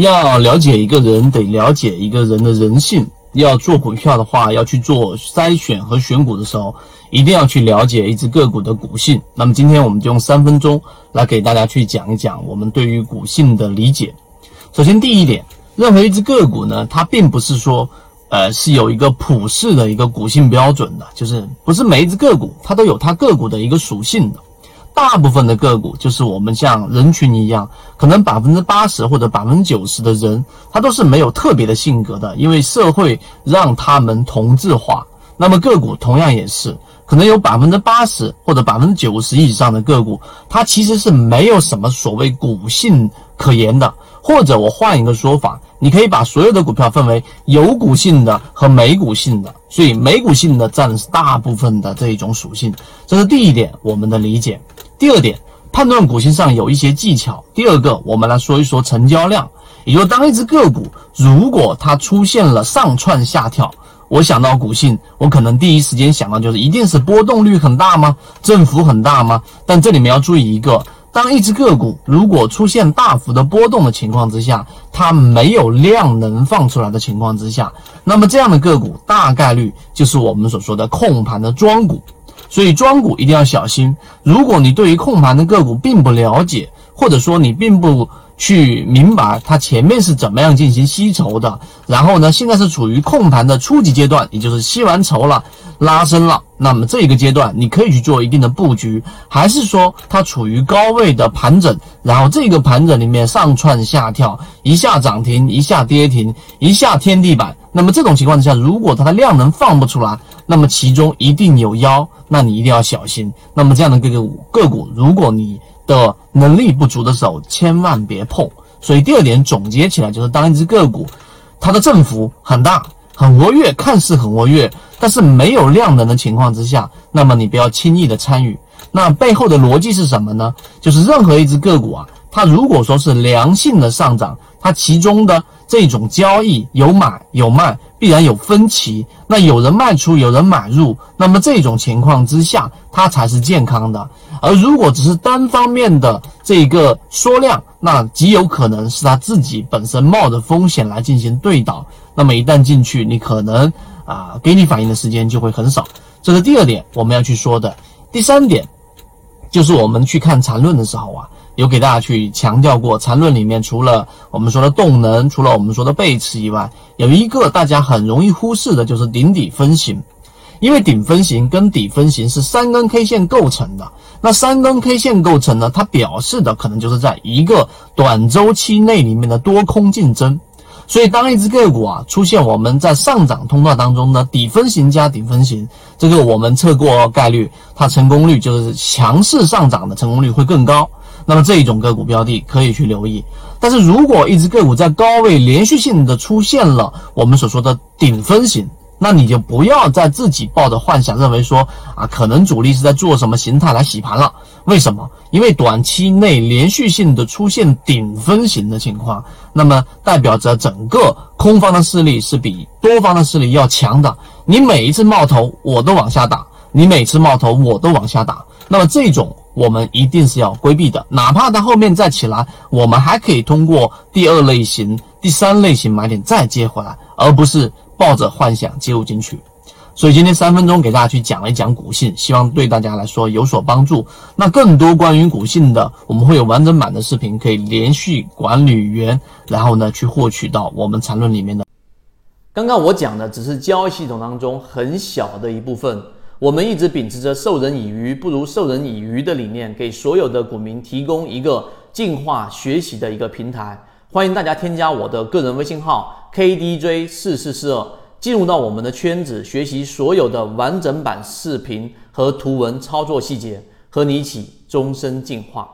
要了解一个人，得了解一个人的人性。要做股票的话，要去做筛选和选股的时候，一定要去了解一只个股的股性。那么今天我们就用三分钟来给大家去讲一讲我们对于股性的理解。首先第一点，任何一只个股呢，它并不是说，呃，是有一个普世的一个股性标准的，就是不是每一只个股它都有它个股的一个属性的。大部分的个股就是我们像人群一样，可能百分之八十或者百分之九十的人，他都是没有特别的性格的，因为社会让他们同质化。那么个股同样也是，可能有百分之八十或者百分之九十以上的个股，它其实是没有什么所谓股性可言的。或者我换一个说法，你可以把所有的股票分为有股性的和没股性的，所以没股性的占的是大部分的这一种属性。这是第一点，我们的理解。第二点，判断股性上有一些技巧。第二个，我们来说一说成交量，也就是当一只个股如果它出现了上窜下跳，我想到股性，我可能第一时间想到就是一定是波动率很大吗？振幅很大吗？但这里面要注意一个，当一只个股如果出现大幅的波动的情况之下，它没有量能放出来的情况之下，那么这样的个股大概率就是我们所说的控盘的庄股。所以庄股一定要小心。如果你对于控盘的个股并不了解，或者说你并不去明白它前面是怎么样进行吸筹的，然后呢，现在是处于控盘的初级阶段，也就是吸完筹了，拉升了，那么这个阶段你可以去做一定的布局，还是说它处于高位的盘整，然后这个盘整里面上窜下跳，一下涨停，一下跌停，一下天地板，那么这种情况之下，如果它的量能放不出来，那么其中一定有妖，那你一定要小心。那么这样的个股个股，如果你的能力不足的时候，千万别碰。所以第二点总结起来就是，当一只个股它的振幅很大、很活跃，看似很活跃，但是没有量能的情况之下，那么你不要轻易的参与。那背后的逻辑是什么呢？就是任何一只个股啊，它如果说是良性的上涨，它其中的这种交易有买有卖。必然有分歧，那有人卖出，有人买入，那么这种情况之下，它才是健康的。而如果只是单方面的这个缩量，那极有可能是他自己本身冒着风险来进行对倒。那么一旦进去，你可能啊，给你反应的时间就会很少。这是第二点我们要去说的。第三点，就是我们去看缠论的时候啊。有给大家去强调过，缠论里面除了我们说的动能，除了我们说的背驰以外，有一个大家很容易忽视的，就是顶底分型。因为顶分型跟底分型是三根 K 线构成的，那三根 K 线构成呢，它表示的可能就是在一个短周期内里面的多空竞争。所以，当一只个股啊出现我们在上涨通道当中的底分型加顶分型，这个我们测过概率，它成功率就是强势上涨的成功率会更高。那么这一种个股标的可以去留意，但是如果一只个股在高位连续性的出现了我们所说的顶分型，那你就不要再自己抱着幻想认为说啊，可能主力是在做什么形态来洗盘了。为什么？因为短期内连续性的出现顶分型的情况，那么代表着整个空方的势力是比多方的势力要强的。你每一次冒头我都往下打，你每次冒头我都往下打，那么这种。我们一定是要规避的，哪怕它后面再起来，我们还可以通过第二类型、第三类型买点再接回来，而不是抱着幻想接入进去。所以今天三分钟给大家去讲一讲股性，希望对大家来说有所帮助。那更多关于股性的，我们会有完整版的视频，可以连续管理员，然后呢去获取到我们缠论里面的。刚刚我讲的只是交易系统当中很小的一部分。我们一直秉持着授人以鱼不如授人以渔的理念，给所有的股民提供一个进化学习的一个平台。欢迎大家添加我的个人微信号 KDJ 四四四二，进入到我们的圈子，学习所有的完整版视频和图文操作细节，和你一起终身进化。